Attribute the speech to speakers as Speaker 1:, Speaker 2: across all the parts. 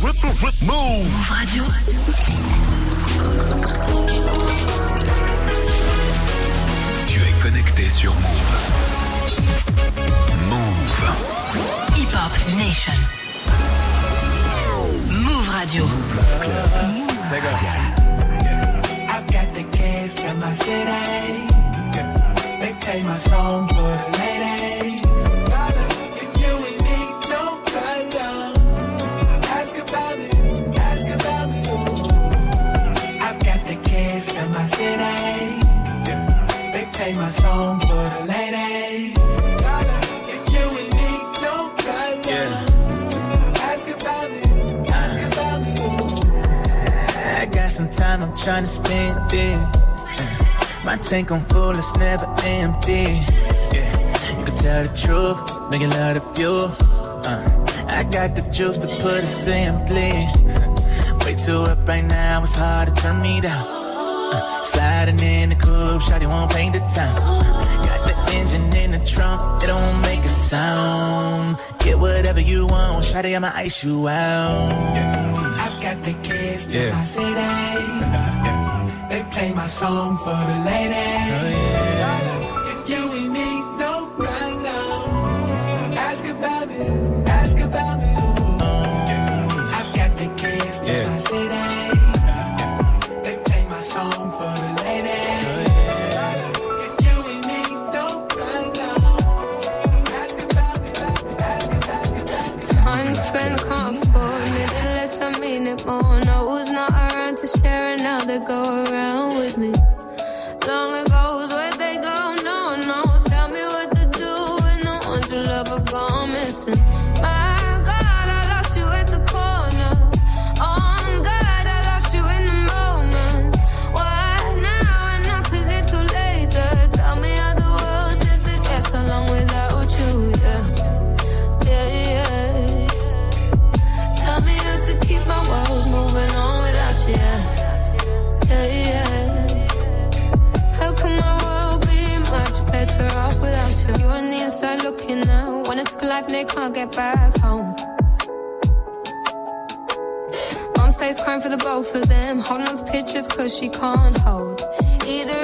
Speaker 1: Move Radio.
Speaker 2: Tu es connecté sur Move. Move.
Speaker 1: Hip Hop Nation. Move Radio.
Speaker 3: I've got the keys to my city. They play my song for the ladies. To my city. They play my song for the ladies. If you ain't need no problems, ask about me, ask about me.
Speaker 4: I got some time, I'm tryna spend it. My tank on full, it's never empty. Yeah, you can tell the truth, make it love the fuel. Uh, I got the juice to put it simply. Way too up right now, it's hard to turn me down. Sliding in the coupe, shawty won't paint the town. Got the engine in the trunk, it don't make a sound. Get whatever you want, shawty, I'ma ice you out.
Speaker 3: I've got the keys to
Speaker 4: Yeah.
Speaker 3: my city. They play my song for the ladies.
Speaker 4: Oh,
Speaker 3: If you ain't need no problems, ask about me, ask about me. ooh. I've got the keys to
Speaker 4: Yeah.
Speaker 3: my city. They
Speaker 5: go around with me. They can't get back home. Mom stays crying for the both of them. Holding on to pictures cause she can't hold. Either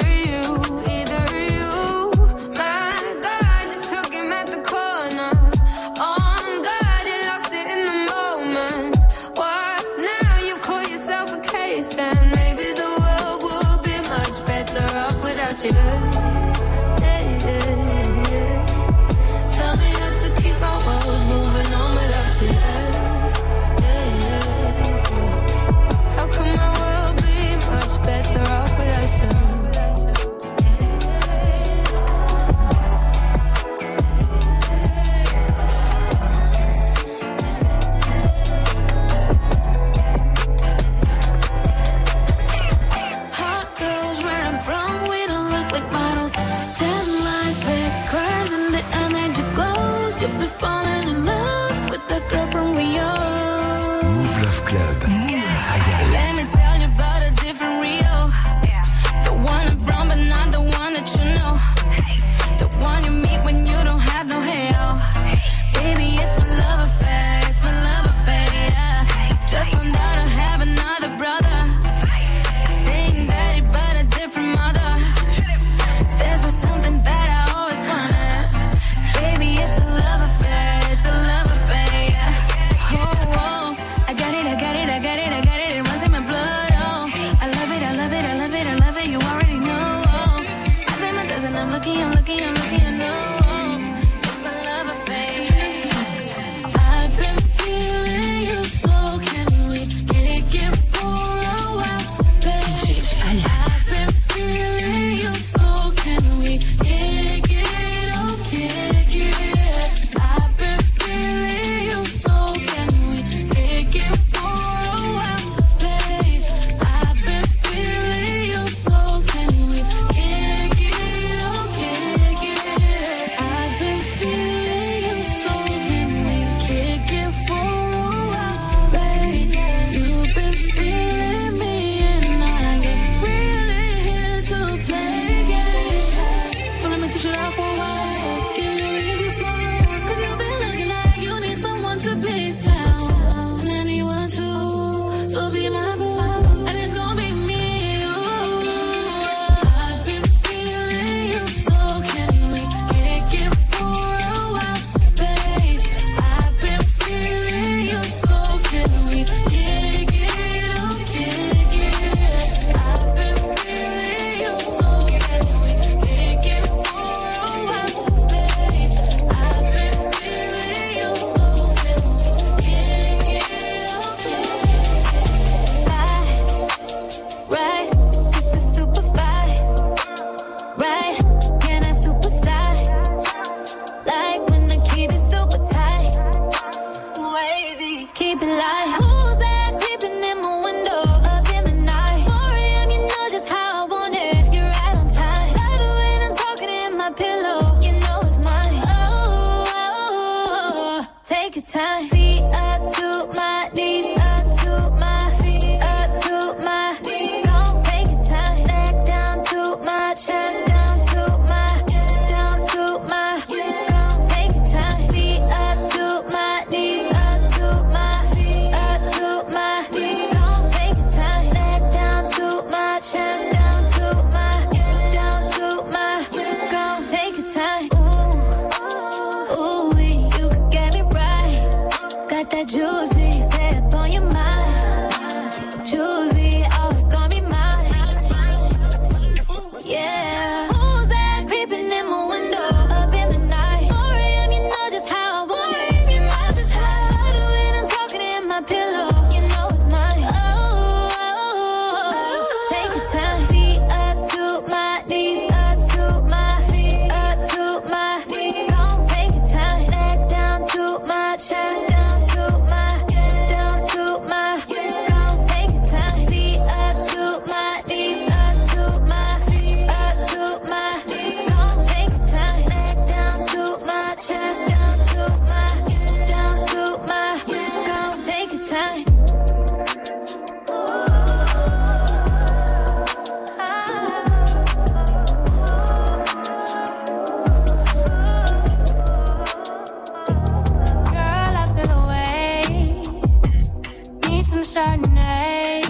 Speaker 6: Chardonnay.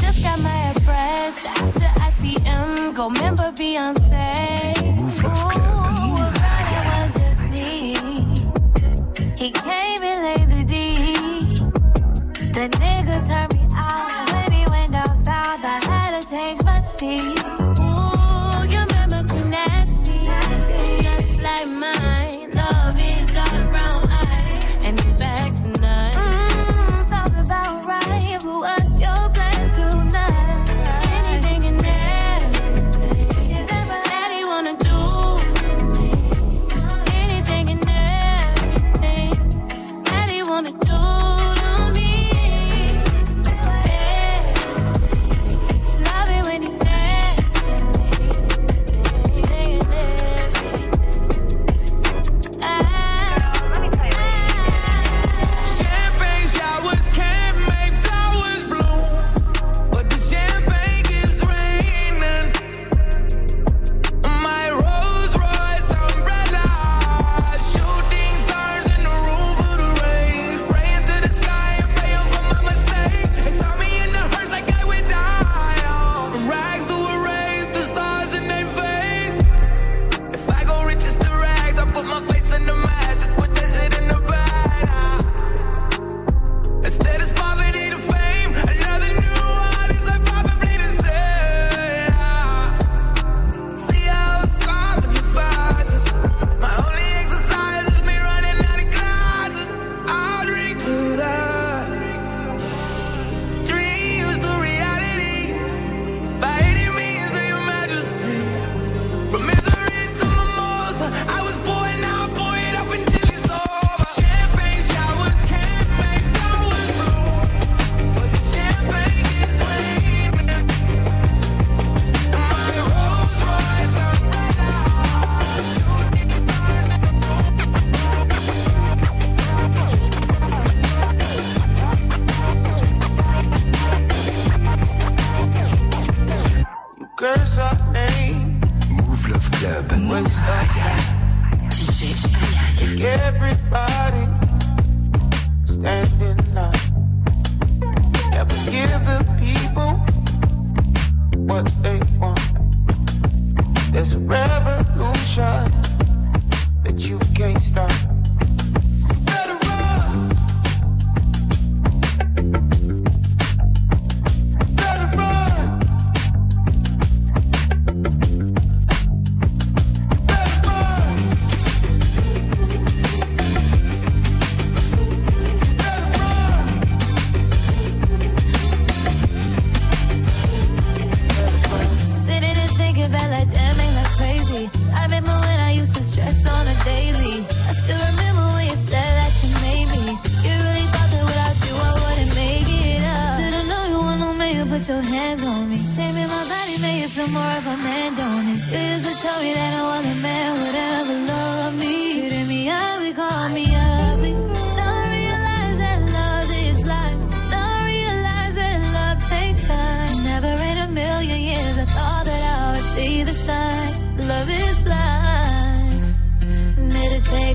Speaker 6: Just got
Speaker 7: my head after I
Speaker 8: see him. Go member Beyonce.
Speaker 9: Club.
Speaker 7: Ooh, was just me. He came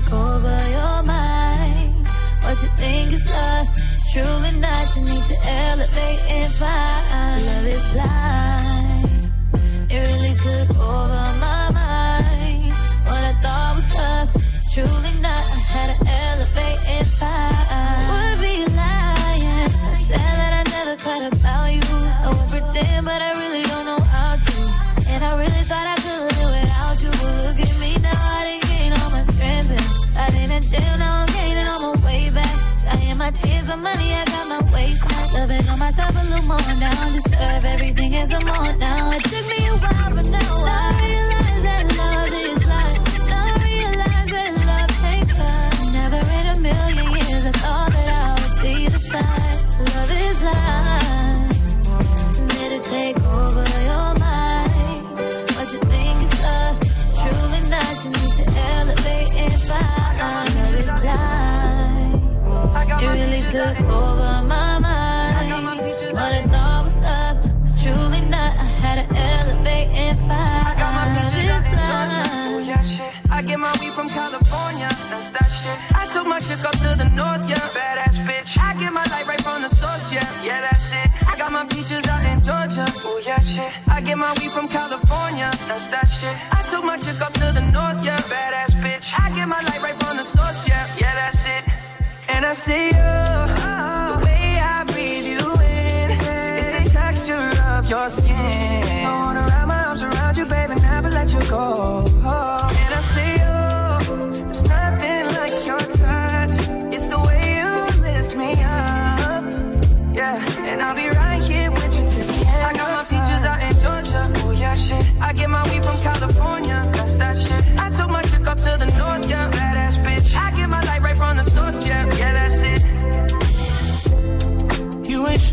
Speaker 10: take over your mind. What you
Speaker 7: think is love is truly not. You need to elevate and find love is blind. Tears on money, I got my waist back. Loving on myself a little more now. Deserve everything as I'm on now. It took me a while, but now I realize took over my mind. What I thought was love was truly not. I had to elevate and find. Love is blind.
Speaker 10: yeah, shit. I get my weed from California, that's that shit. I took my chick up to the north, yeah, badass bitch. I get my light right from the source, yeah, yeah, that's it. I got my peaches out in Georgia, oh yeah, shit. I get my weed from California, that's that shit. I took my chick up to the north, yeah, badass bitch. I get my light right from the source, yeah, yeah, that's it. And I see you, the way I breathe you in, it's the texture of your skin. I wanna wrap my arms around you, baby, never let you go. And I see you, there's nothing like your touch. It's the way you lift me up, yeah. And I'll be right here with you till the end. I got my peaches out in Georgia, oh yeah, shit. I get my weed from California,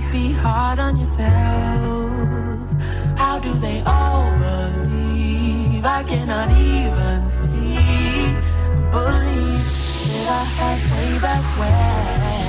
Speaker 11: Not be hard on yourself. How do they all believe? I cannot even see. Believe that I had way back when.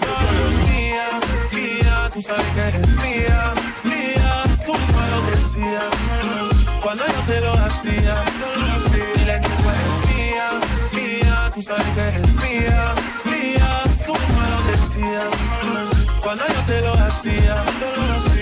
Speaker 12: Mía, mía, tú sabes que eres mía, mía, tú misma lo decías. Cuando yo te lo hacía,
Speaker 13: dile que tú eres mía, mía, tú sabes que eres mía, mía,
Speaker 12: tú misma lo decías. Cuando yo te lo hacía.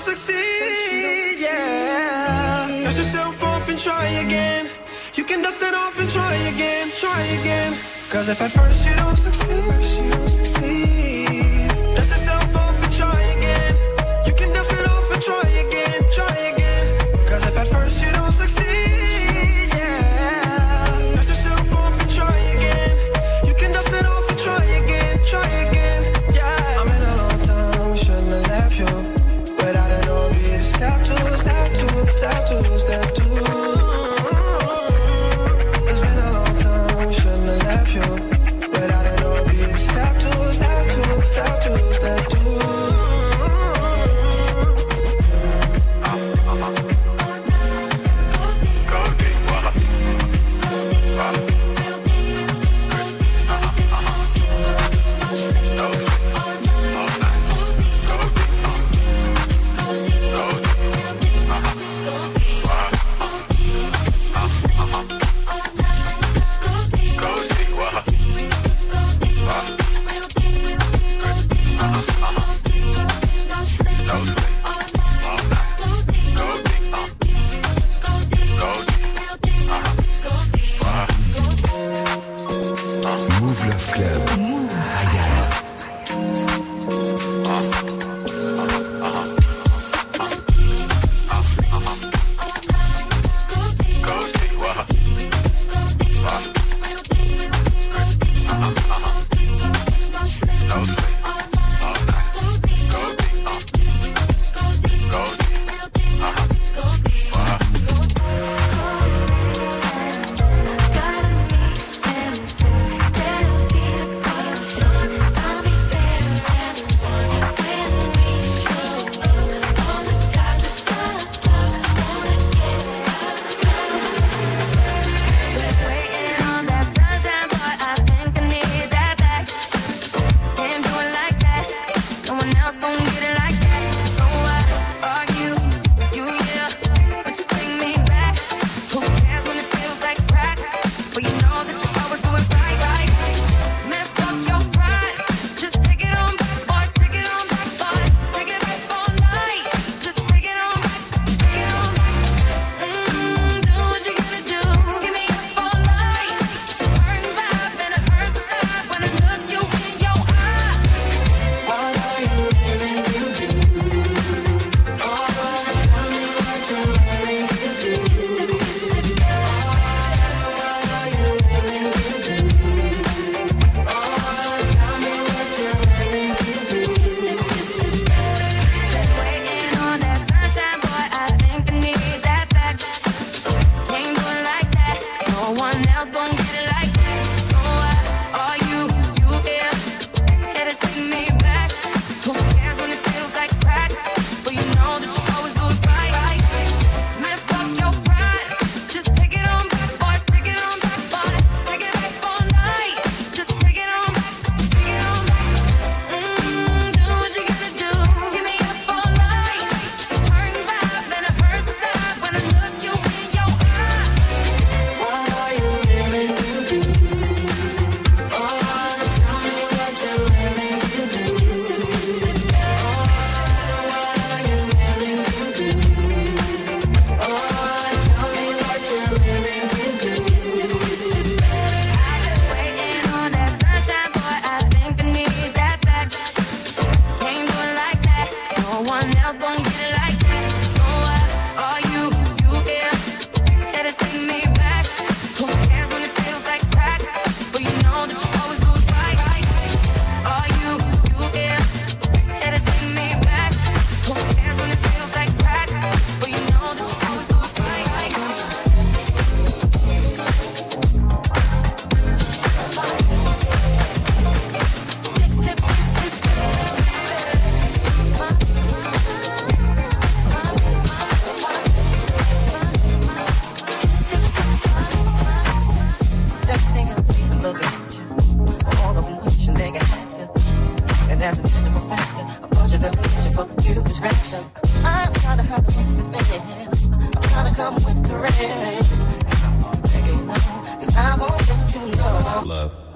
Speaker 12: don't succeed, yeah. Dust yourself off and try again. You can dust it off and try again, try again. Cause if at first you don't succeed, you don't succeed. Know.
Speaker 9: Love.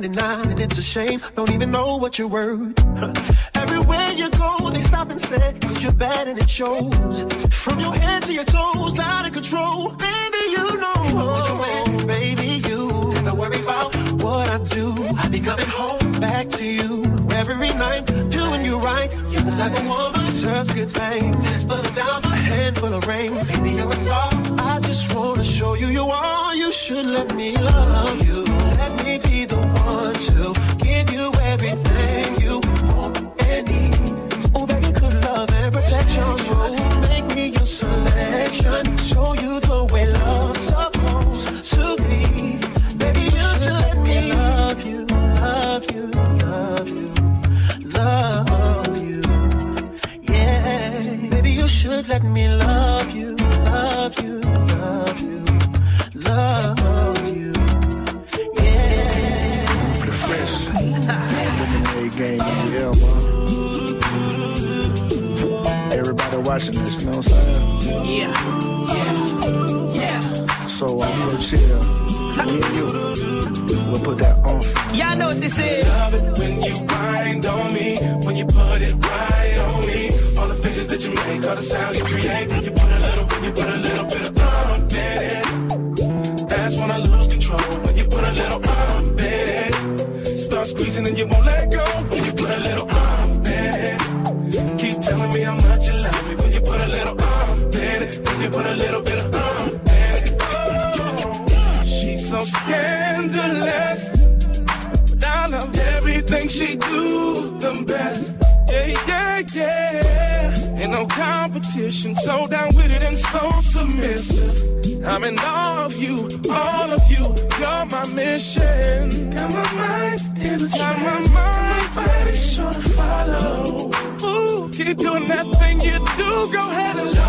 Speaker 14: 99 and it's a shame. Don't even know what you're worth. Everywhere you go, they stop and stare. Cause you're bad and it shows. From your head to your toes, out of control. Baby, you know. Oh, man, baby, you. Never worry about what I do. I be coming home back to you every night. Doing you right. You're the type of woman deserves good things.
Speaker 15: squeezing and you won't let go. When you put a little ah, on in keep telling me how much you love me. When you put a little ah, on in when you put a little bit of on in oh, she's so scandalous, but I love everything she do the best. Yeah, yeah, yeah. Ain't no competition, so down with it and so submissive. I'm in awe of you, all of you. You're my mission. Come on, my Got my mind ready, sure to follow. Ooh, keep doing that thing you do. Go ahead and.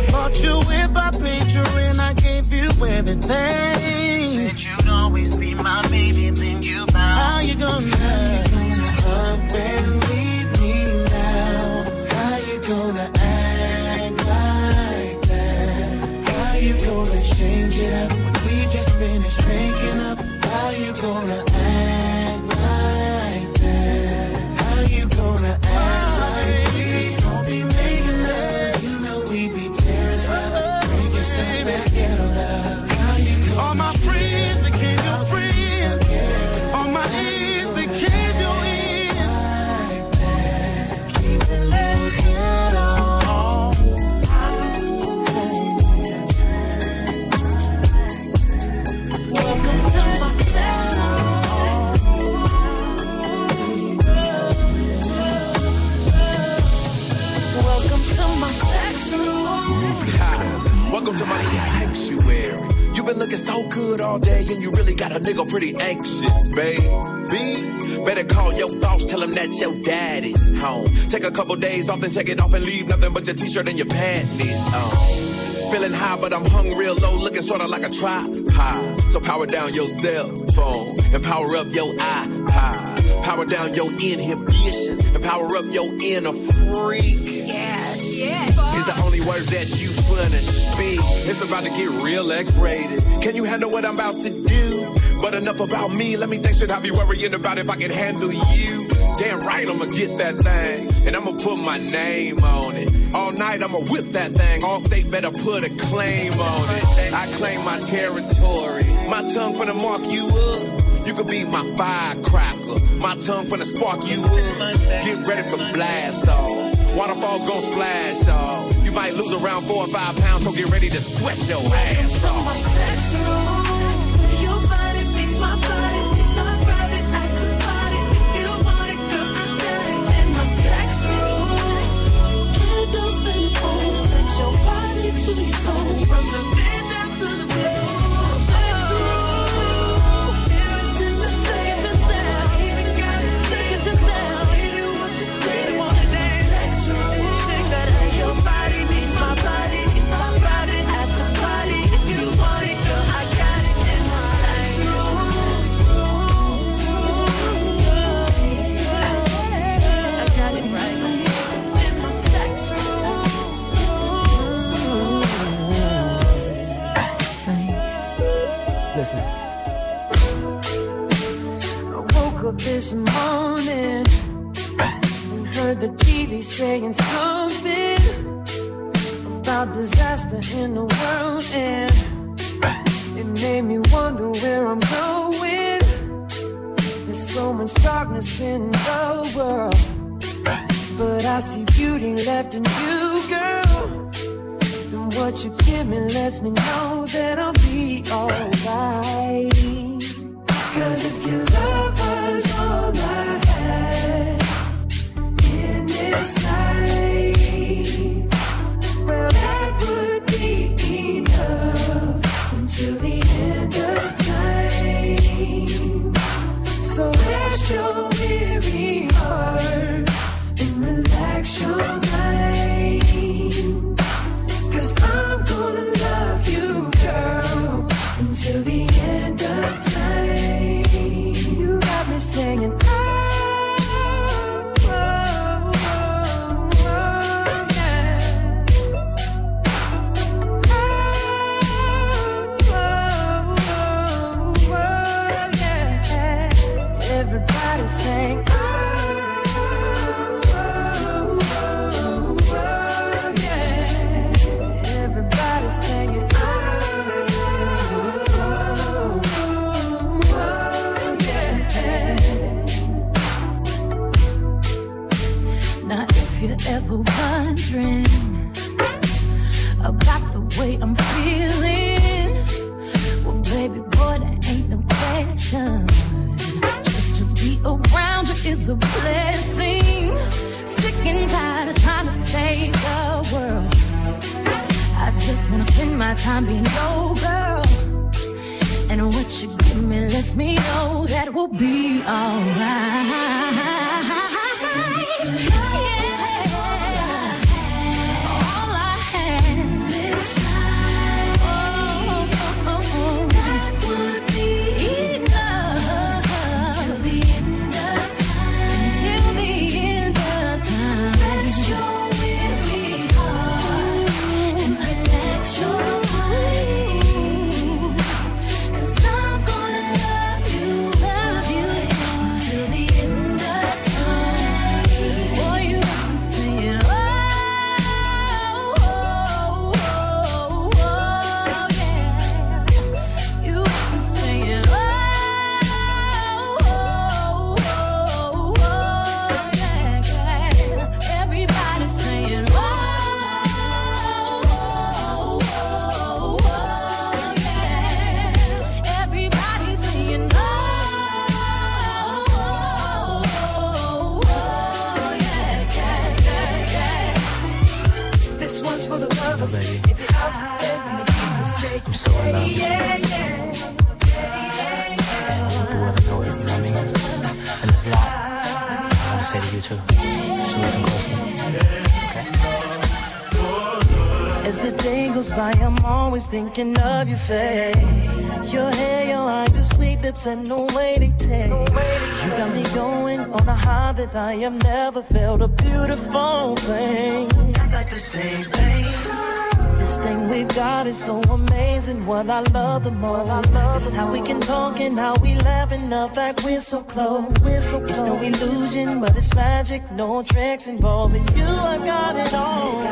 Speaker 15: I
Speaker 14: bought you with my picture, and I gave you everything.
Speaker 16: so good all day and you really got a nigga pretty anxious, babe. Better call your boss, tell him that your daddy's home. Take a couple days off and take it off and leave nothing but your t-shirt and your panties on.
Speaker 17: Feeling high, but I'm hung real low, looking sorta like a tripod. So power down your cell phone and power up your iPod. Power down your inhibitions and power up your inner freak.
Speaker 18: Yes, yes.
Speaker 17: Is the only words that you finna speak. It's about to get real X-rated. Can you handle what I'm about to do? But enough about me. Let me think. Should I be worrying about if I can handle you? Damn right, I'ma get that thing. And I'ma put my name on it. All night, I'ma whip that thing. Allstate better put a claim on it. I claim my territory. My tongue finna mark you up. You could be my firecracker. My tongue finna spark you up. Get ready for blast off. Waterfalls gon' splash off. You might lose around four or five pounds, so get ready to sweat your ass
Speaker 7: My sex room, your body beats my body. It's our private I after party. If you want it, girl, I got it. In my sex room, candles and phone. Set your body to the zone. I'm so in love. wanna know
Speaker 19: it, I? And there's a lot I wanna say to you too. So listen closely. Okay?
Speaker 14: As the day goes by, I'm always thinking of your face. Your hair, your eyes, your sweet lips, and the way they taste. You got me going on a high that I have never felt. A beautiful thing. I like the same thing. Thing we've got is so amazing. What I love the most is how we can talk and how we laugh and the fact we're so close. It's no illusion, but it's magic. No tricks involving you. I got it all.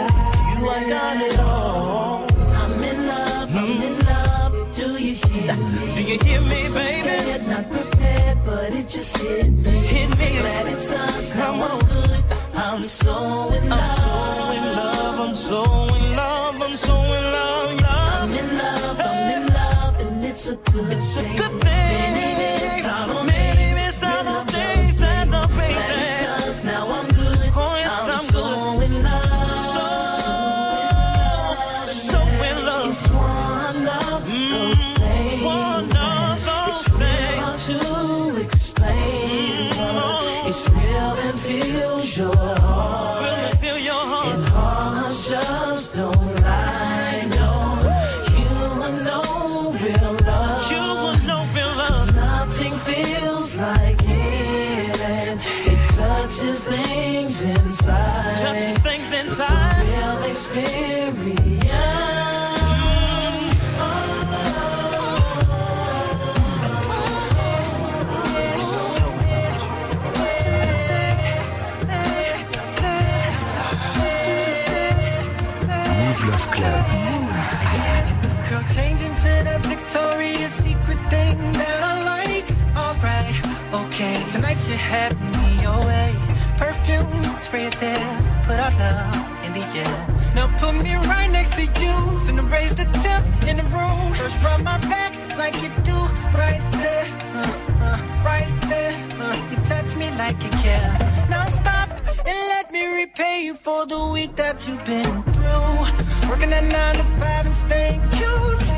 Speaker 14: You, I got it all. I'm in love. I'm in love. Do you hear me?
Speaker 20: Do you hear me,
Speaker 14: so
Speaker 20: baby?
Speaker 14: Scared, not prepared, but it just hit me.
Speaker 20: Hit me.
Speaker 14: Glad it's us.
Speaker 20: Come on.
Speaker 14: Good. I'm so in love.
Speaker 20: I'm so in love. I'm so in love. I'm so in love. love.
Speaker 14: I'm in love, I'm in love, and it's a good
Speaker 20: It's a
Speaker 14: thing.
Speaker 20: good thing.
Speaker 14: Many miss out on
Speaker 12: tonight me your way. Perfume, spray it there, put our love in the air. Now put me right next to you, finna raise the temp in the room. First rub my back like you do, right there, uh, uh, right there. Uh, you touch me like you care. Now stop and let me repay you for the week that you've been through. Working at nine to five and staying cute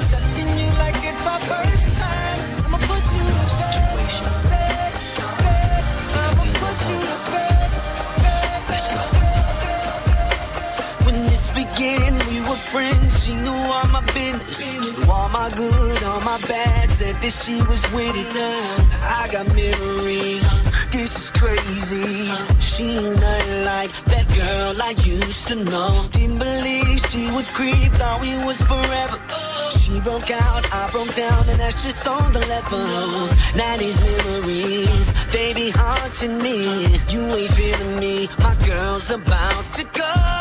Speaker 12: we
Speaker 21: were friends. She knew all my business. Knew all my good, all my bad. Said that she was with it. I got memories. This is crazy. She ain't nothing like that girl I used to know. Didn't believe she would creep. Thought we was forever. She broke out, I broke down, and that's just on the level. Now these memories, they be haunting me. You ain't feeling me, my girl's about to go.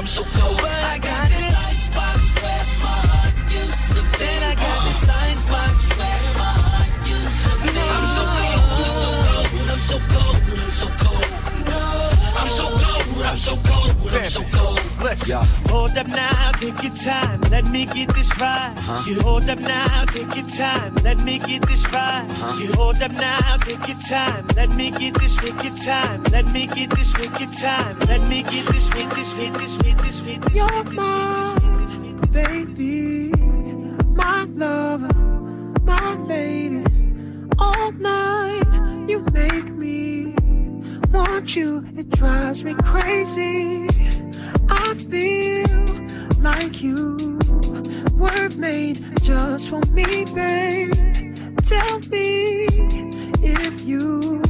Speaker 21: I'm so cold. But I got this icebox where my heart used to be. Said I got this icebox where my heart used to be. I'm so cold, I'm so cold, I'm so cold, I'm so cold. No, I'm so cold, I'm so cold, I'm so cold.
Speaker 20: Listen, hold up now, take your time, let me get this right.
Speaker 21: Huh?
Speaker 20: You hold up now, take your time, let me get this right.
Speaker 21: Huh?
Speaker 20: You hold up now, take your time, let me get this wicked time, let me get this wicked time, let me get this with this, with this, with this, with this.
Speaker 22: You're my baby, my lover, my lady. All night you make me want you. It drives me crazy. I feel like you were made just for me, babe. Tell me if you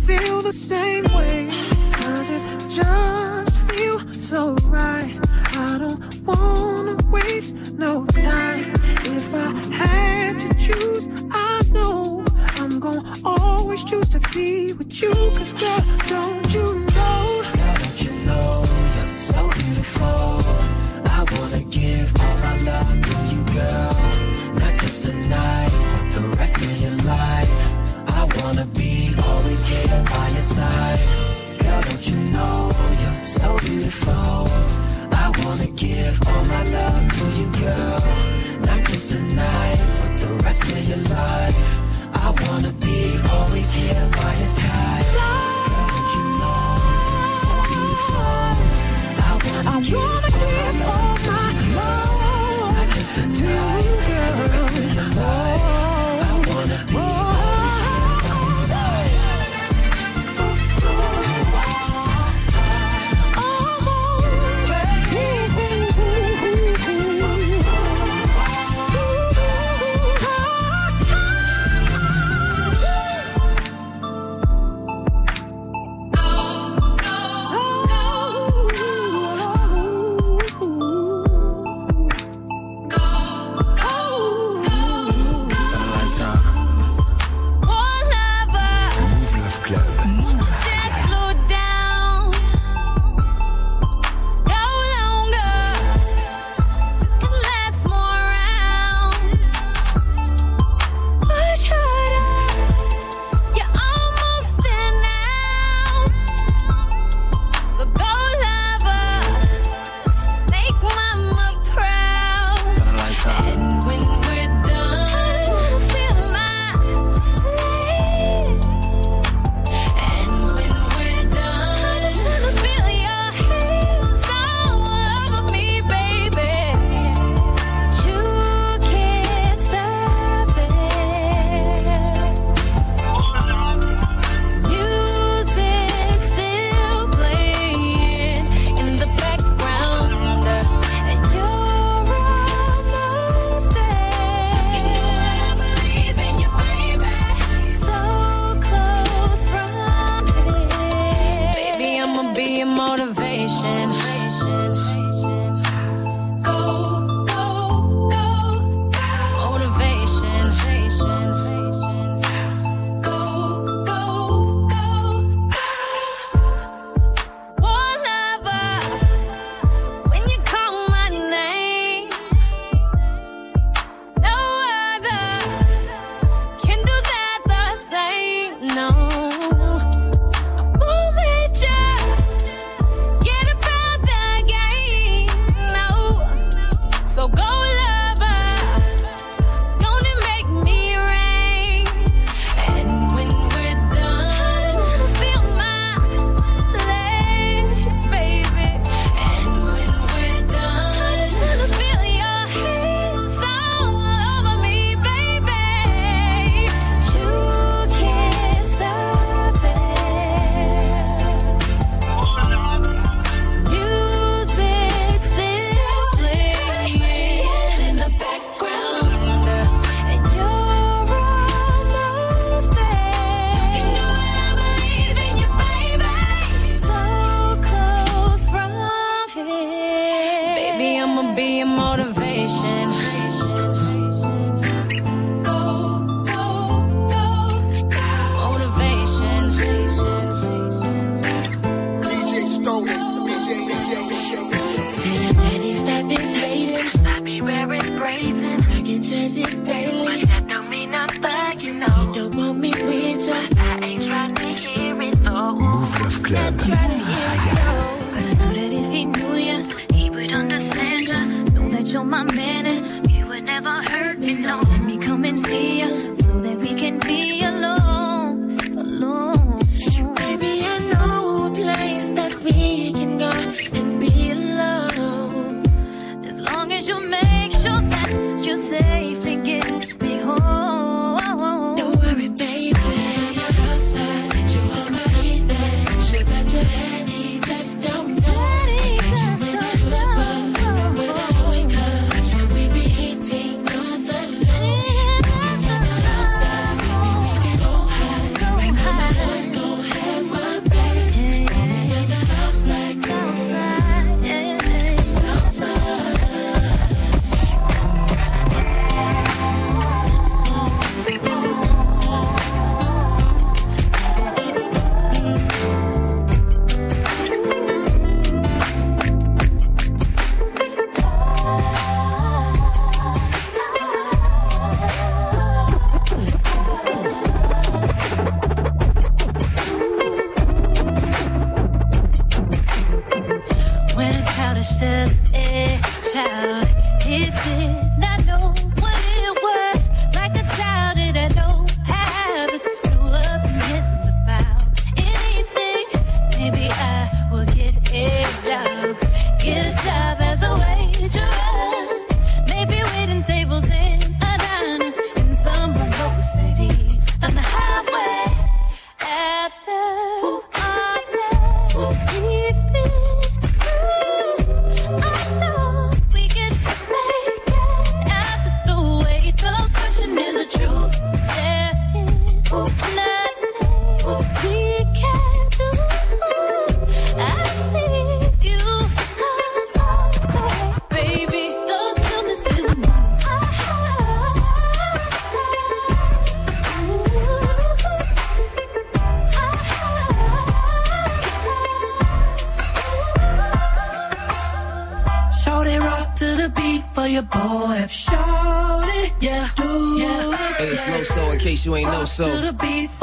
Speaker 22: feel the same way. Does it just feel so right?
Speaker 21: I don't wanna waste no time. If I had to choose, I know I'm gonna always choose to be with you. Cause girl, don't you know?
Speaker 14: always here by your side. Girl, don't you know you're so beautiful? I wanna give all my love to you, girl. Not just tonight, but the rest of your life. I wanna be always here by your side. Girl, don't you know you're so beautiful? I wanna I
Speaker 23: give wanna all give my
Speaker 7: love.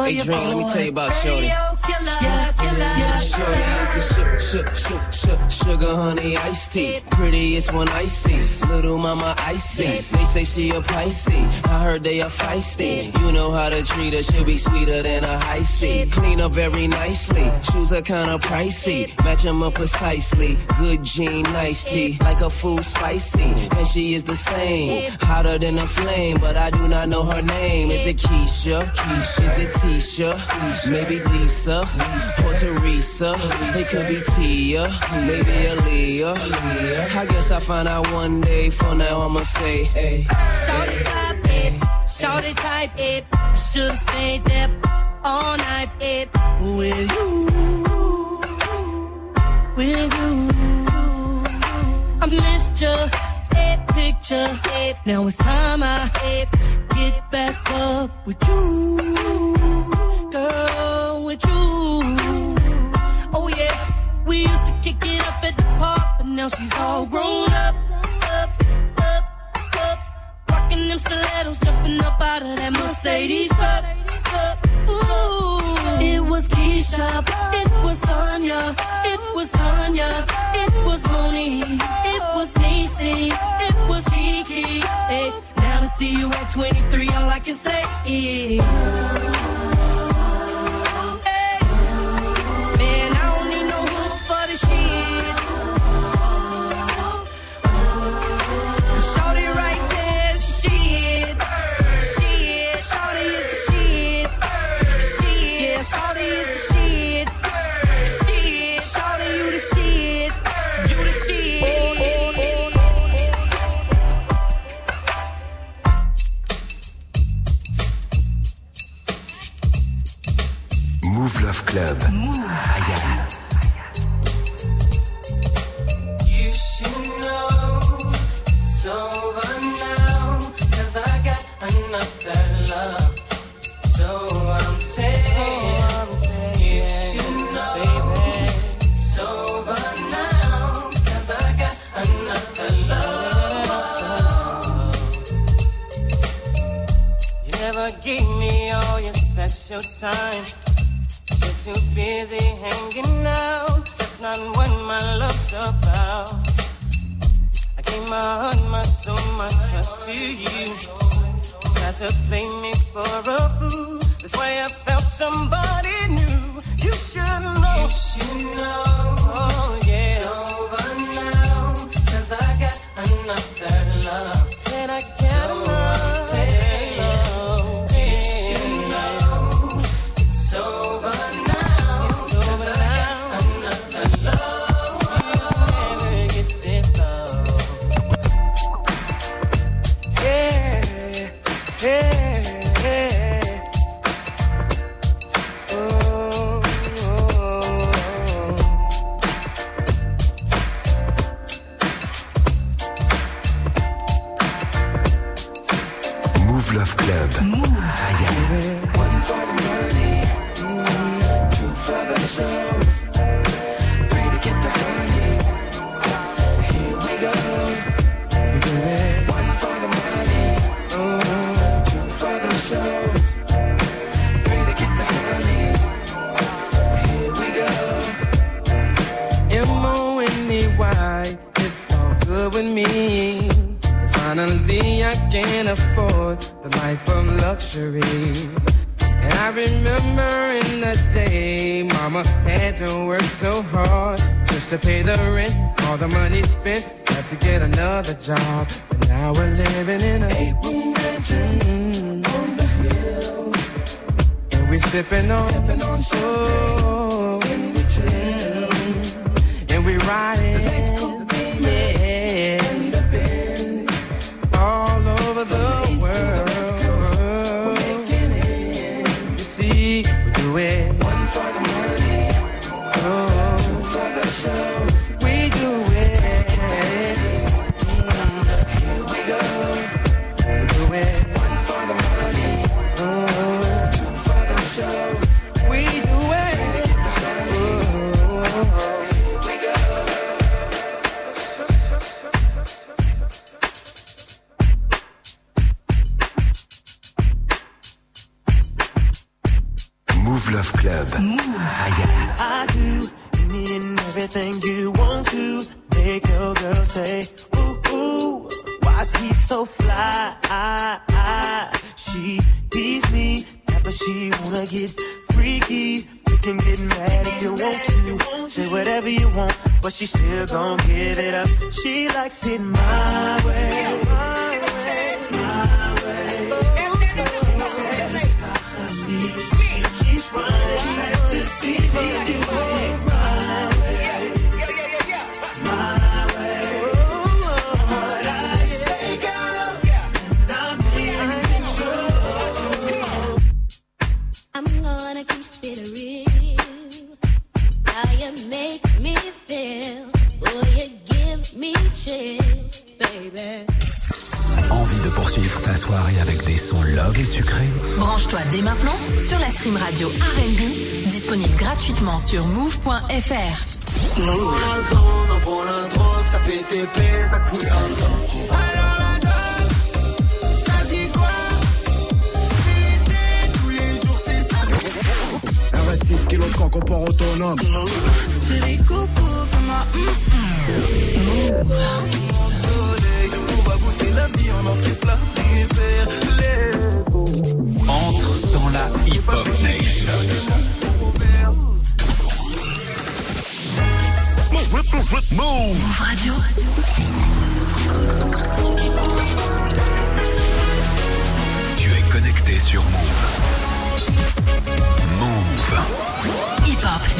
Speaker 7: For
Speaker 17: Hey,
Speaker 7: your
Speaker 17: Dream, let me tell you about Shorty.
Speaker 7: Radio killer, yeah, killer, yeah.
Speaker 17: Shorty is the su- su- su- su- sugar honey iced tea. Prettiest one I see. Little mama icy. They say she a Pisces. I heard they are feisty. You know how to treat her. She'll be sweeter than a high C. Clean up very nicely. Uh. Shoes are kinda pricey. Match 'em up precisely. Good jean, nice tea. Like a food spicy. Mm. And she is the same. Hotter than a flame. But I do not know her name. Is it Keisha? Keisha. Is it Tisha? Tisha. Maybe Lisa. Lisa. Or Teresa. It could be Tia. Maybe Aaliyah. I guess I'll find out one day. For now, I'ma say, hey.
Speaker 7: Shorty vibe it, shorty type it. Should've stayed there all night it. With you, with you. I missed your it picture. It. Now it's time I it, get back up with you, girl, with you. Oh yeah, we used to kick it up at the park, now she's all grown up. up, up, up. Rocking them stilettos, jumping up out of that Mercedes truck. Ooh, it was Keisha, it was Sonya, it was Tanya, it was Monique, it was Niecy, it was Kiki. Hey, now to see you at 23, all I can say is.
Speaker 24: Me all your special time. Too busy hanging out. That's not what my love's about. I gave my heart, my soul, my trust to you. Tried to play me for a fool. That's why I felt somebody new. You should know. You should know. Oh, yeah. It's over now. Cause I got another love. Said I got another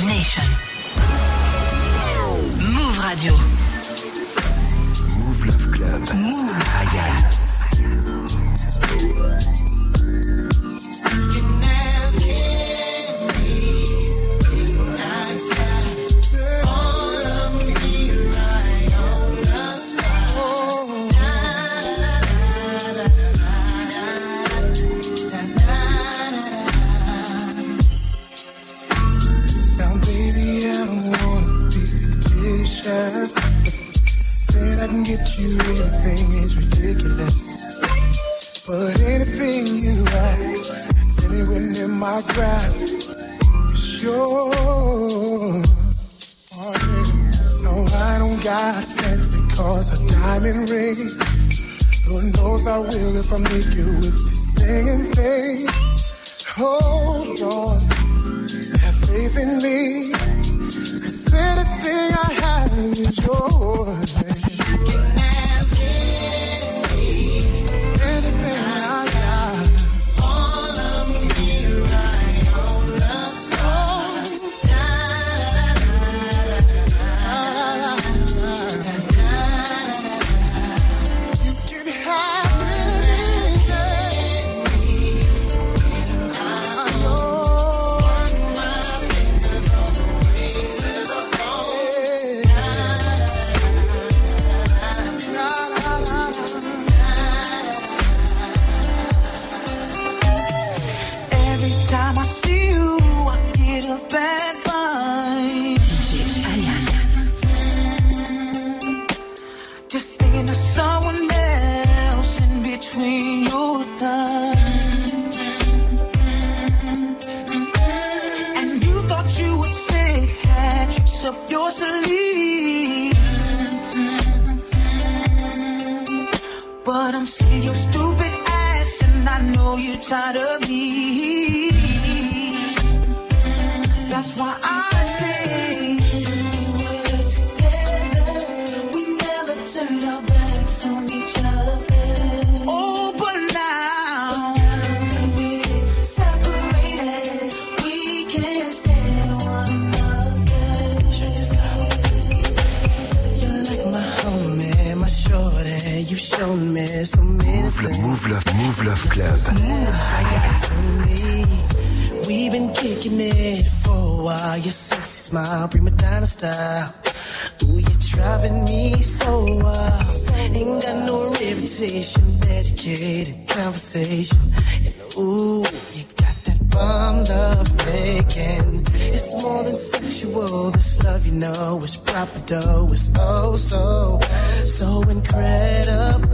Speaker 25: Move
Speaker 26: Nation.
Speaker 1: Move Radio.
Speaker 26: Move Love Club.
Speaker 12: Move Ayala. grasp. It's yours. No, I don't got fancy cars or diamond ring. Lord knows I will if I make you with this singing thing. Hold on, have faith in me. Cause anything I have is yours.
Speaker 26: Mouv' Love Club.
Speaker 12: We've been kicking it for a while. Your sexy smile, prima donna style. Ooh, you're driving me so wild. Ain't got no reputation, educated conversation. And ooh, you got that bomb love making. It's more than sexual. This love, you know, is proper dough. It's oh so, so incredible.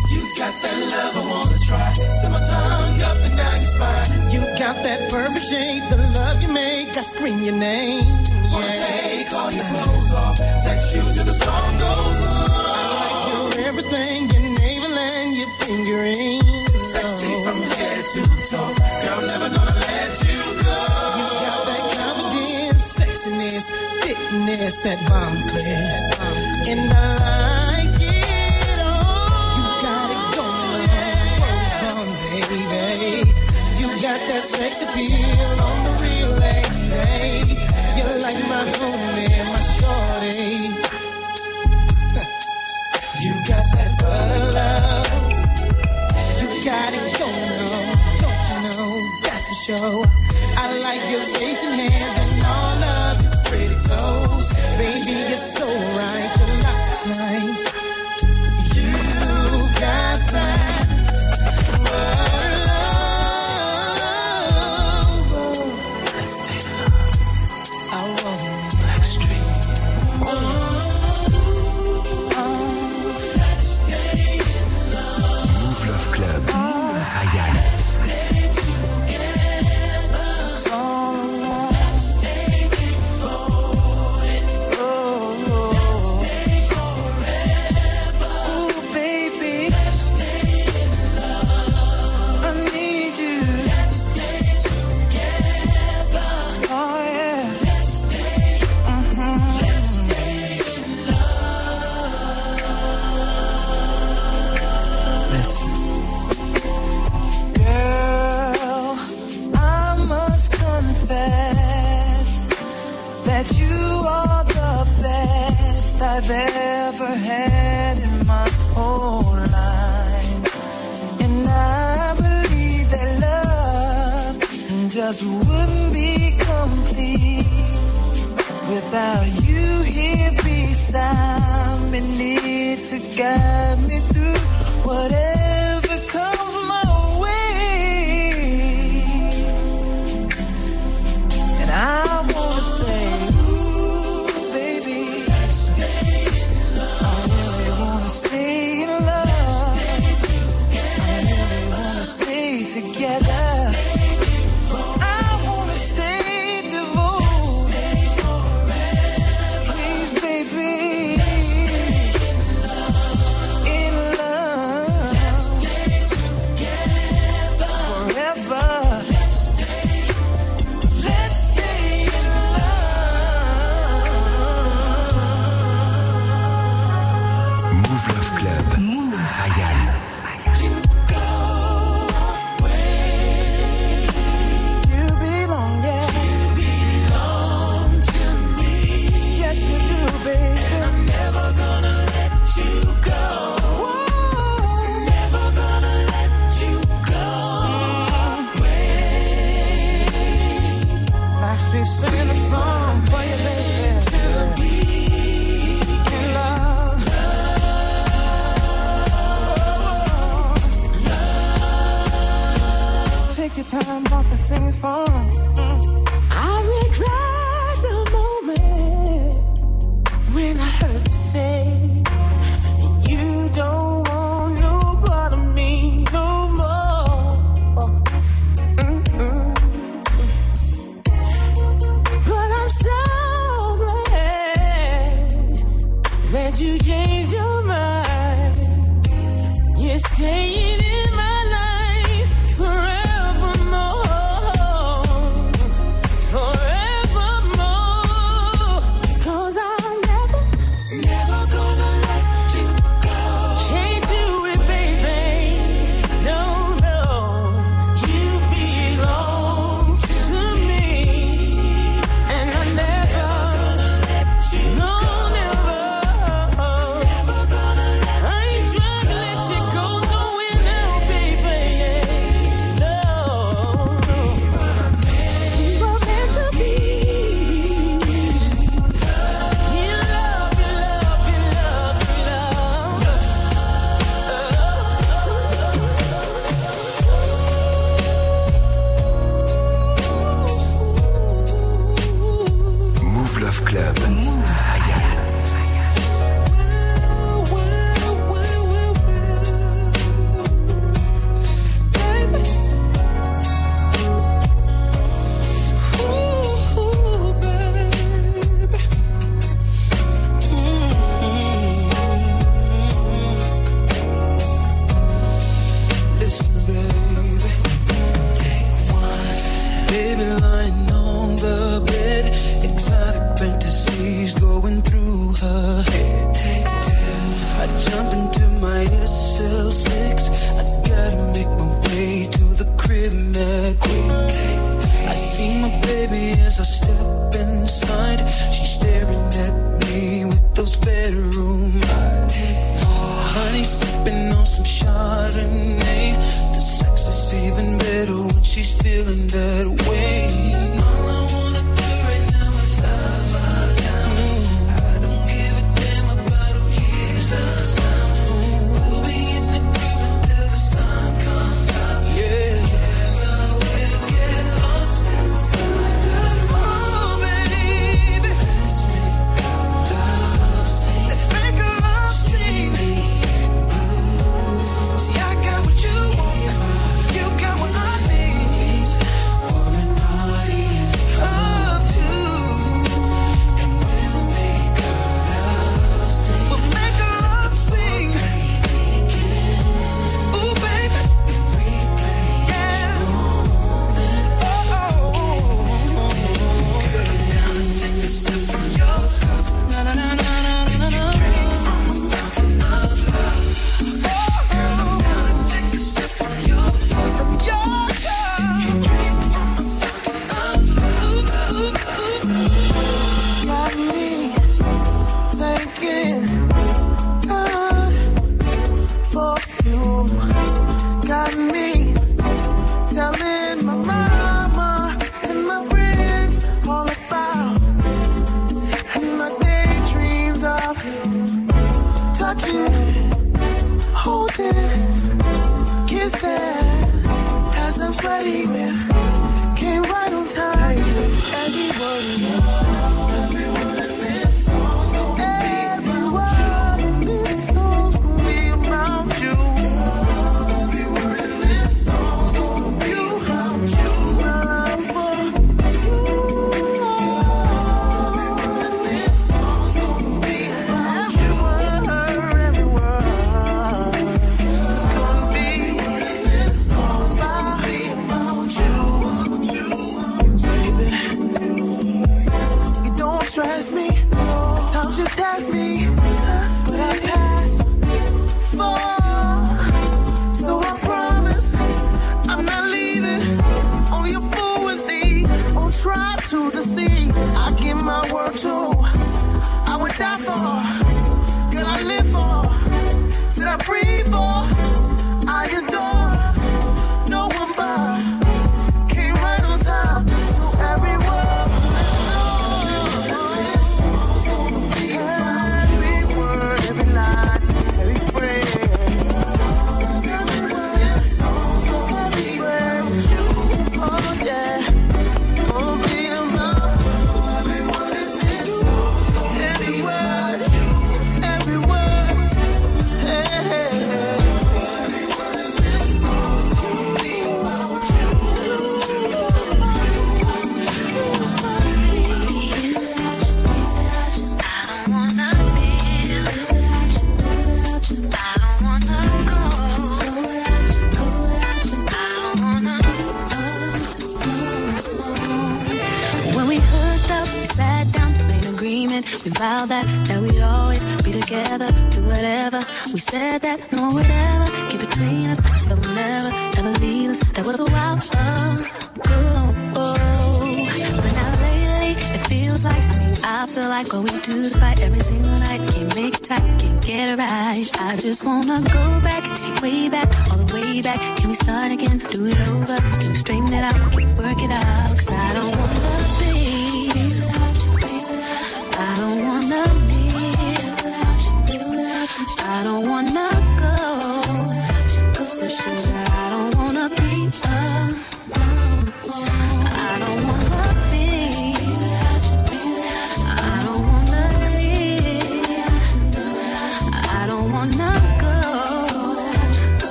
Speaker 10: You got that love I wanna try. Set my tongue up and down your spine.
Speaker 15: You got that perfect shape, the love you make, I scream your name.
Speaker 10: Wanna take all your clothes off, sex you till the song goes on.
Speaker 15: You're everything, your navel and your fingering.
Speaker 10: Sexy oh. from head to toe, girl, never gonna let you go.
Speaker 15: You got that confidence, sexiness, fitness, that bomb clear. And I got that sex appeal on the real lady. You're like my homie, my shorty. You got that butter love. You got it going on, don't you know? That's for sure. I like your face and hands and all of your pretty toes. Baby, you're so right, you're locked tight. Need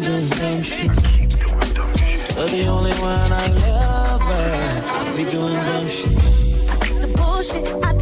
Speaker 7: we
Speaker 8: doing
Speaker 15: dumb shit. You're the only one I love, but we doing dumb shit.
Speaker 7: I see the bullshit. I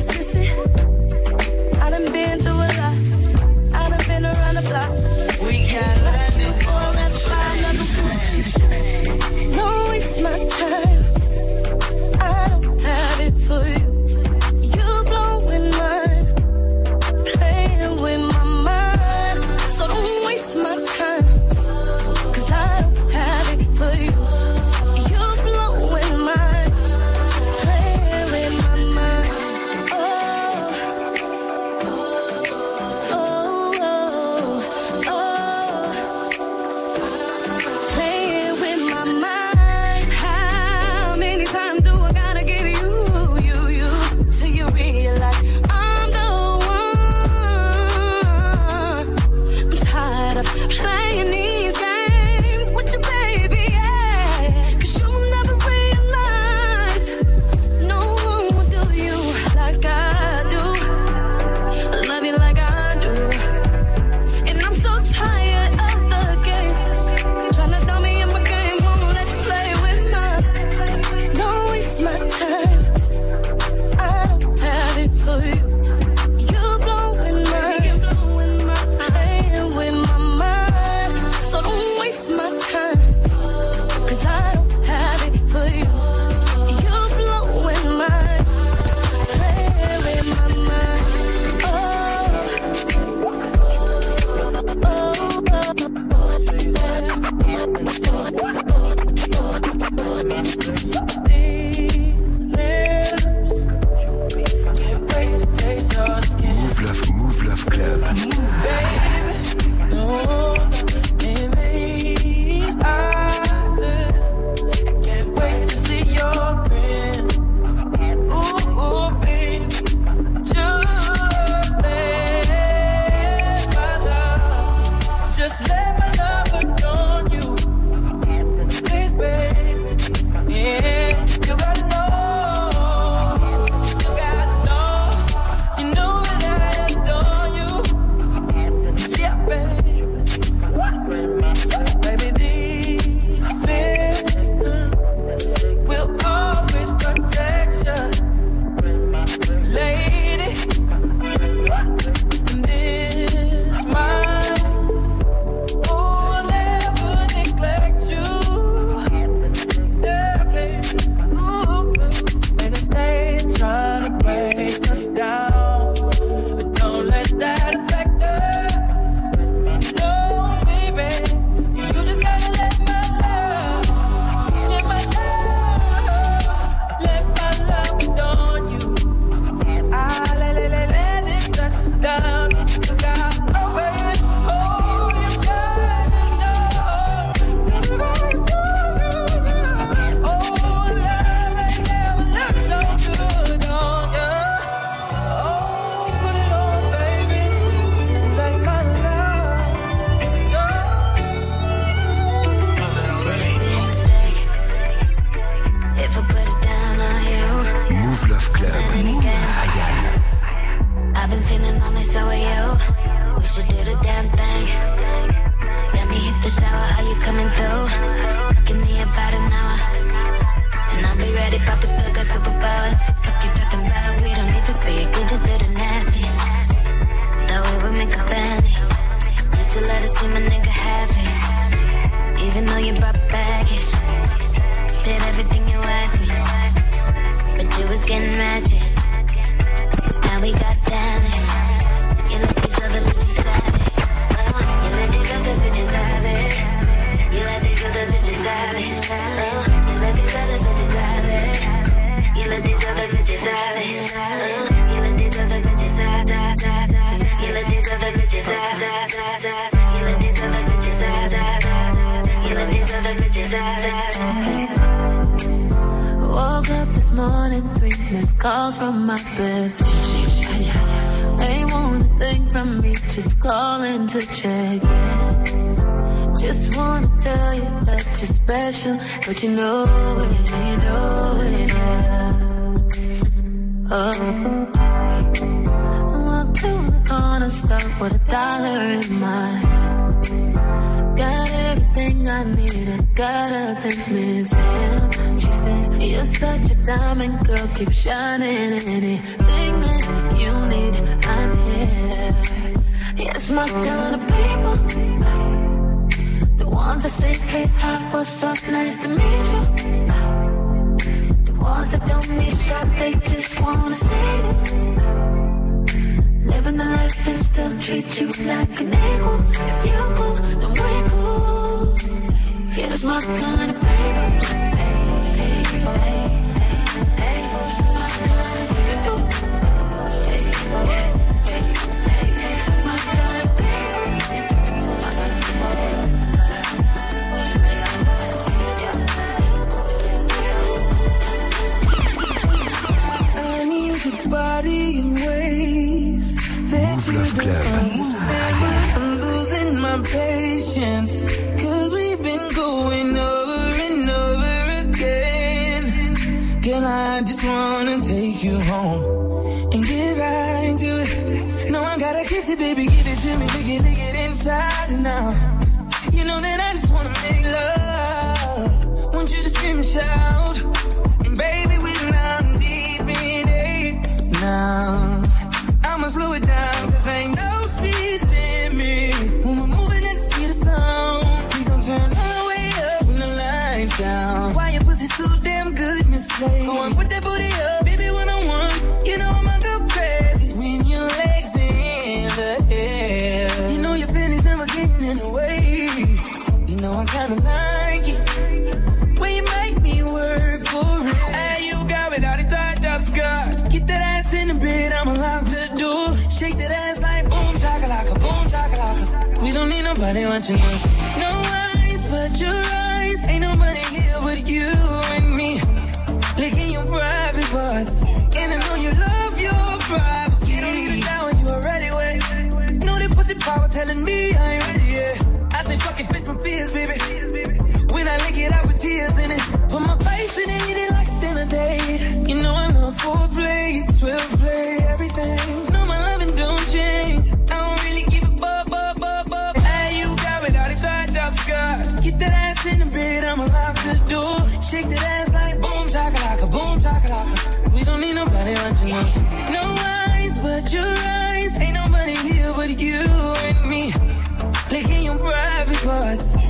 Speaker 27: check in. Just wanna tell you that you're special, but you know it, you know it, yeah. Oh. Walk to the corner store with a dollar in my hand. Got everything I need, I gotta thank Miss Pam. She said, You're such a diamond girl, keep shining. Anything that My kind of people. The ones that say, Hey, hi, what's up, nice to meet you. The ones that don't need that, they just wanna see you. Living the life and still treat you like an equal. If you cool, then we cool. Yeah, that's my kind of baby.
Speaker 15: I Mouv'
Speaker 26: Love Club.
Speaker 15: I'm losing my patience, cause we've been going over and over again. Girl, I just wanna take you home and get right into it. No, I gotta kiss it, baby, give it to me, lick it, lick it inside and out. You know that I just wanna make love. Want you to scream and shout. Watching us. No eyes but your eyes. Ain't nobody here but you and me. Licking your private parts. And I know you love your privacy. You don't need a shower, you already wet. Know that pussy power telling me I ain't ready yet. I say fucking face my fears, baby. When I lick it out with tears in it. Put my face in it, us. No eyes but your eyes. Ain't nobody here but you and me. Licking your private parts.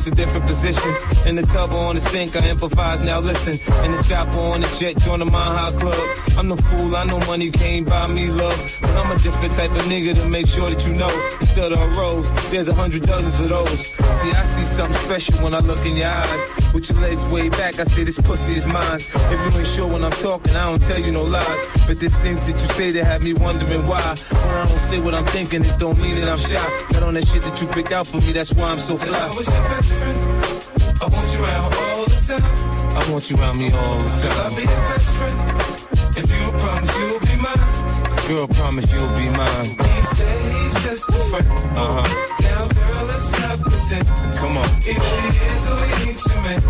Speaker 17: Scenery a different position. In the tub or on the sink, I improvise, now listen. In the chopper on the jet, join the Mile High Club. I'm the fool, I know money can't buy me love. But I'm a different type of nigga to make sure that you know. Instead of a rose, there's a hundred dozens of those. See, I see something special when I look in your eyes. With your legs way back, I say this pussy is mine. If you ain't sure when I'm talking, I don't tell you no lies. But there's things that you say that have me wondering why. When I don't say what I'm thinking, it don't mean that I'm shy. But on that shit that you picked out for me, that's why I'm so
Speaker 12: If I
Speaker 17: fly.
Speaker 12: was your best friend, I want you around all the time.
Speaker 17: I want you around me all the
Speaker 12: Girl, I'll be your best friend. If you promise you'll be mine.
Speaker 17: Girl, promise you'll be mine.
Speaker 12: These days, just a friend.
Speaker 17: Uh huh.
Speaker 12: Let's pretend.
Speaker 17: Come on.
Speaker 12: Either he is or he ain't your man.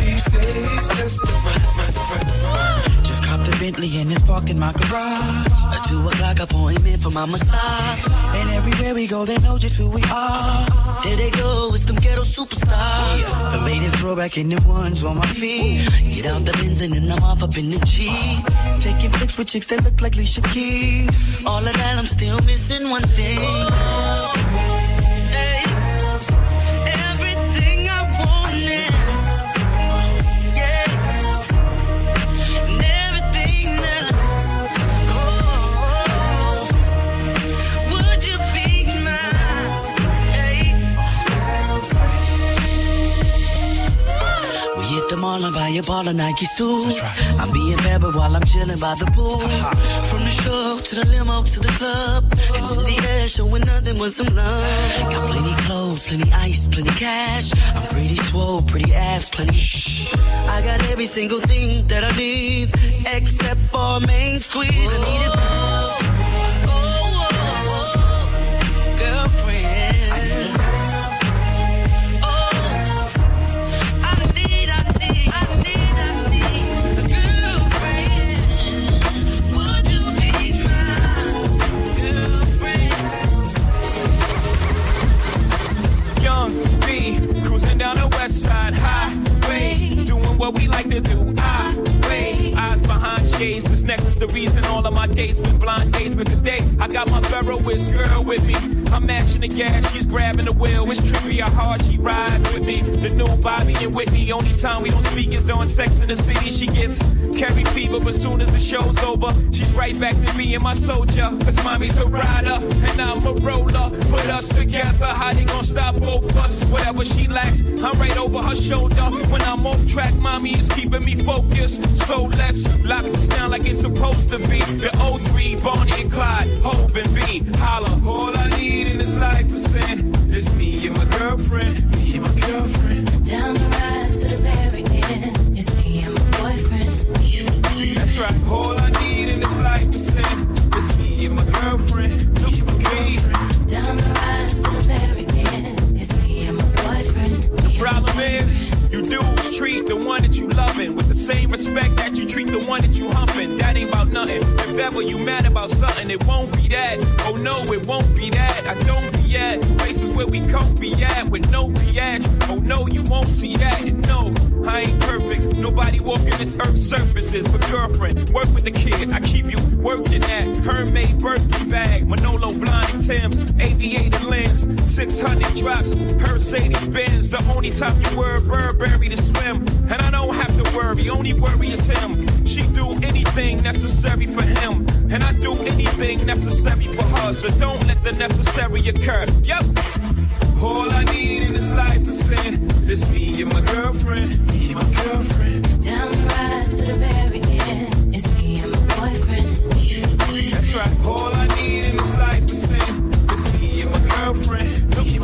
Speaker 12: he said he's just a friend, friend, friend.
Speaker 21: Just copped a Bentley and it's parked in my garage. A two o'clock appointment for my massage. And everywhere we go, they know just who we are. There they go, it's them ghetto superstars. The latest throwback in the ones on my feet. Get out the Benz and then I'm off up in the Jeep. Taking pics with chicks that look like Alicia Keys. All of that, I'm still missing one thing. We hit the mall buy a ball of Nike suits. I'm being but while I'm chilling by the pool. From the show to the limo to the club. And in the air, showing nothing but some love. Got plenty clothes, plenty ice, plenty cash. I'm pretty swole, pretty abs, plenty shh. I got every single thing that I need, except for main squeeze. I need it.
Speaker 28: We like to do. Eyes. This necklace, the reason all of my dates been blind dates. But today, I got my Ferroist girl with me. I'm mashing the gas, she's grabbing the wheel. It's trippy how hard she rides with me. The new Bobby and Whitney. Only time we don't speak is during sex in the city. She gets Carrie fever, but soon as the show's over, she's right back to me and my soldier. Cause mommy's a rider and I'm a roller. Put us together, how they gonna stop both of us? Whatever she lacks, I'm right over her shoulder. When I'm off track, mommy is keeping me focused. So let's lock this down like it's supposed to be. The 03, Bonnie and Clyde, Hov and B. Holla, all I need in this life is sin. It's me and my girlfriend, me and my girlfriend.
Speaker 5: Down the ride to the very end. It's me and my boyfriend. Me and my boyfriend.
Speaker 28: That's right, all I need in this life is sin. It's me and my girlfriend, dudes treat the one that you loving with the same respect that you treat the one that you humping. That ain't about nothing. If ever you mad about something, it won't be that. Oh no, it won't be that. I don't be at places where we comfy at with no biatch. Oh no, you won't see that. And no, I ain't perfect. Nobody walking this earth's surfaces. But girlfriend, work with the kid. I keep you working at Hermès Birkin bag, Manolo Blahnik Tim's, aviator lens, 600 drops, Mercedes Benz. The only time you wear Burberry to swim, and I don't have to worry. Only worry is him. She do anything necessary for him, and I do anything necessary for her. So don't let the necessary occur. Yep. All I need in this life is sin. It's me and my girlfriend. Me and my girlfriend.
Speaker 5: Down the ride to the very end. It's me and my boyfriend. Me and my boyfriend.
Speaker 28: That's right. All I need in this life is sin. It's me and my girlfriend. Me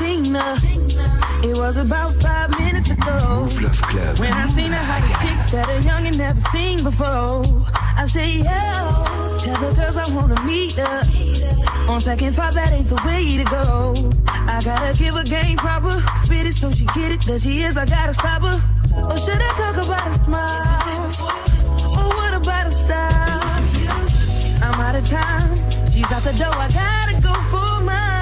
Speaker 21: It was about five minutes ago.
Speaker 26: Mouv' Love Club.
Speaker 21: When I seen her hot chick that a youngin' never seen before. I say, yo, tell the girls I wanna meet her. On second thought, that ain't the way to go. I gotta give her game proper. Spit it so she get it. That she is, I gotta stop her. Or should I talk about a smile? Or what about a style? I'm out of time. She's out the door. I gotta go for mine.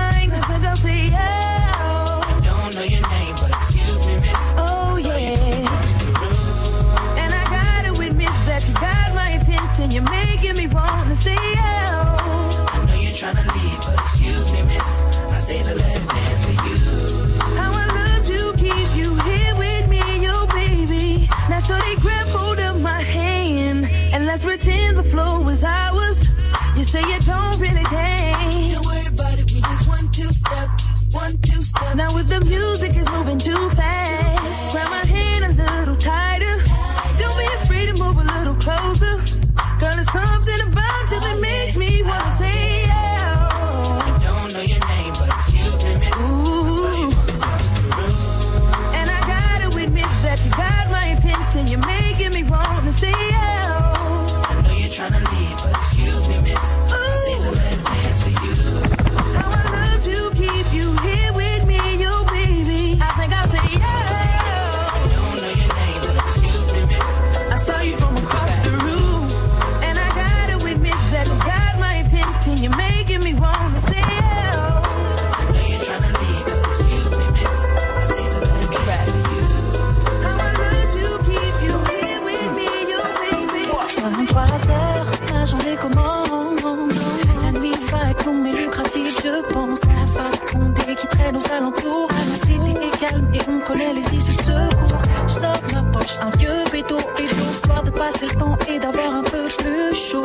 Speaker 7: Passer le temps et d'avoir un peu plus chaud.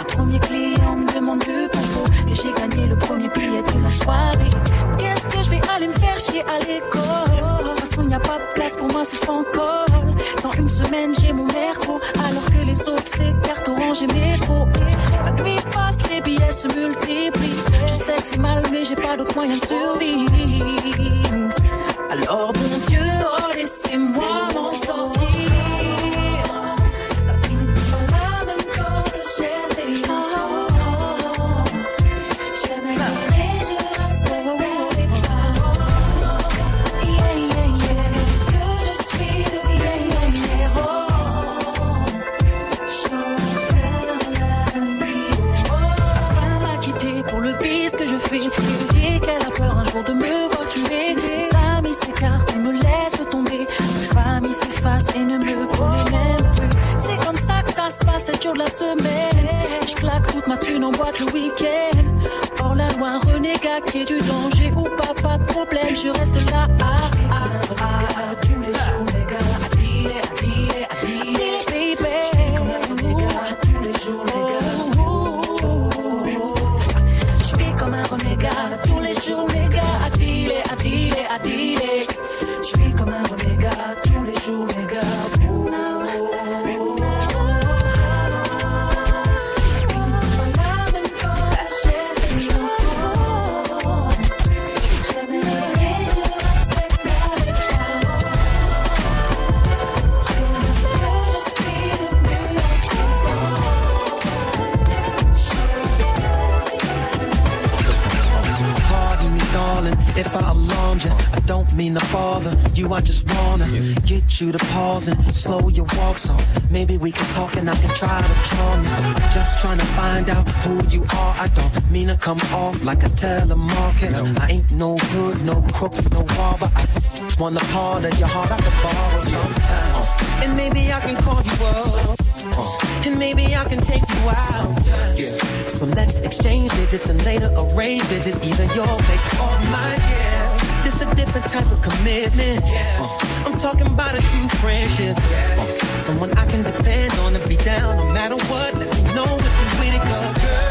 Speaker 7: Un premier client me demande du pompo et j'ai gagné le premier billet de la soirée. Qu'est-ce que je vais aller me faire chier à l'école? De toute façon, y a pas de place pour moi, c'est encore. Dans une semaine, j'ai mon merco, alors que les autres, carte orange et métro. La nuit passe, les billets se multiplient. Je sais que c'est mal, mais j'ai pas d'autre moyen de survivre. Alors, bon Je claque toute ma thune en boîte le week-end. Hors la loi, renégat qui du danger ou pas, pas de problème, je reste là. Ah, ah, ah, tous les jours,
Speaker 14: pause and slow your walk so maybe we can talk and I can try to charm you. I'm just trying to find out who you are. I don't mean to come off like a telemarketer. I ain't no good, no crook, no wall, but I want a part of your heart I can borrow sometimes. Uh. And maybe I can call you up. Uh. And maybe I can take you out. So let's exchange digits and later arrange visits, either your place or mine. Yeah, this a different type of commitment. Uh, I'm talking about a true friendship. Uh, someone I can depend on to be down no matter what. Let me know if you with it, cause girl,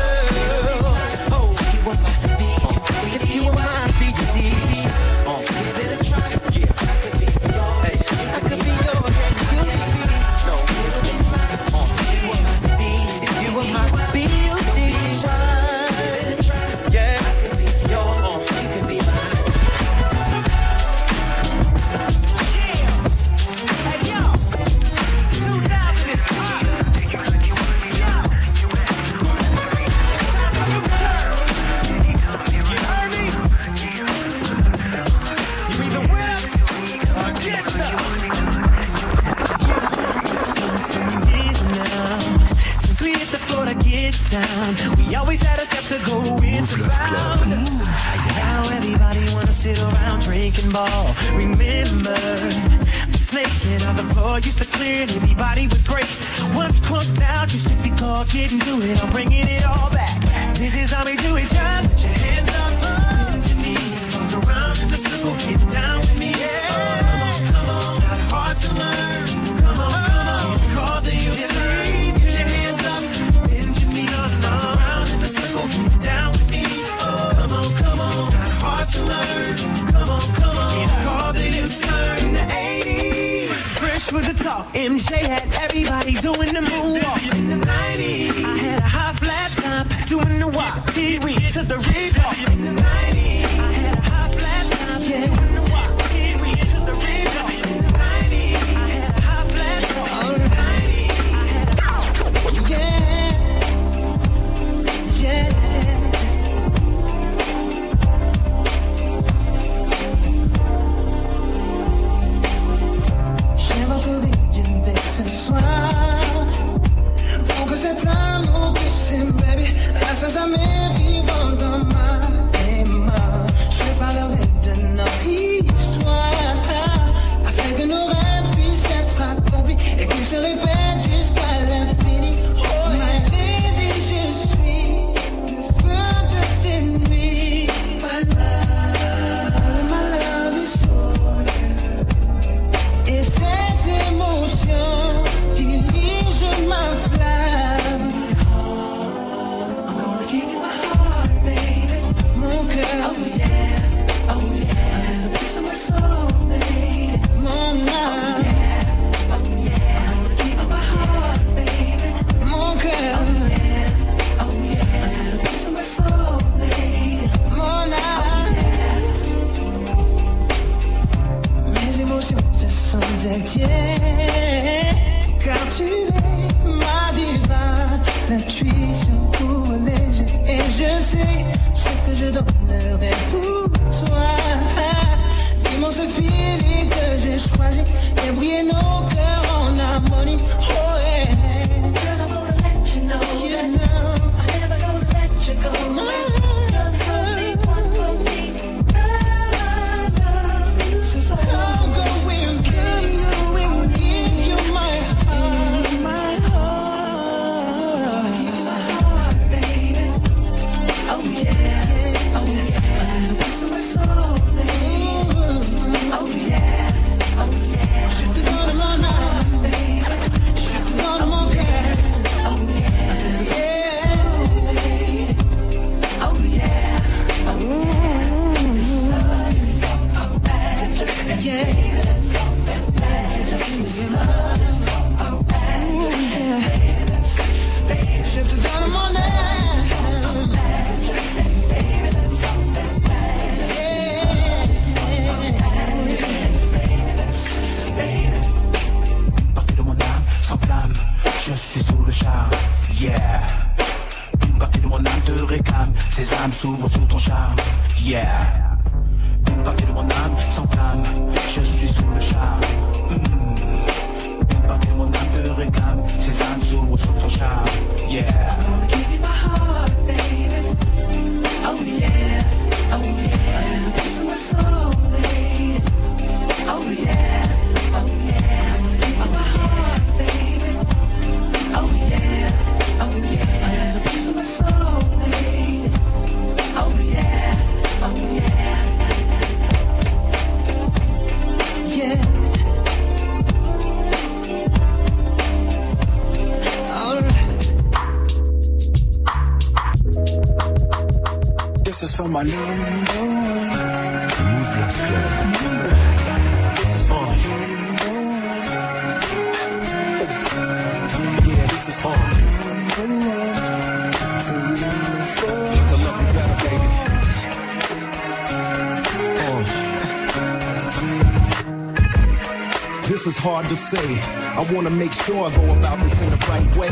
Speaker 29: to
Speaker 30: say. I wanna make sure I go about this in the right way.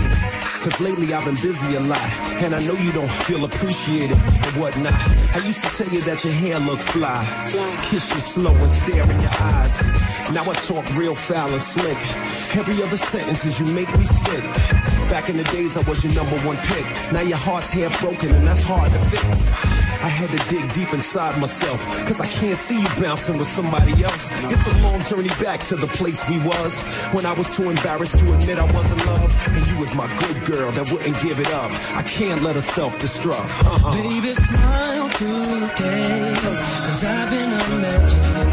Speaker 14: Cause lately I've been busy a lot, and I know you don't feel appreciated and whatnot. I used to tell you that your hair looked fly, kiss you slow and stare in your eyes. Now I talk real foul and slick. Every other sentence is you make me sick. Back in the days I was your number one pick. Now your heart's half broken and that's hard to fix. I had to dig deep inside myself, cause I can't see you bouncing with somebody else. It's a long journey back to the place we was, when I was too embarrassed to admit I was in love, and you was my good girl that wouldn't give it up. I can't let her self-destruct. Uh -uh.
Speaker 12: Baby, smile today, cause I've been imagining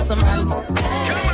Speaker 31: somebody?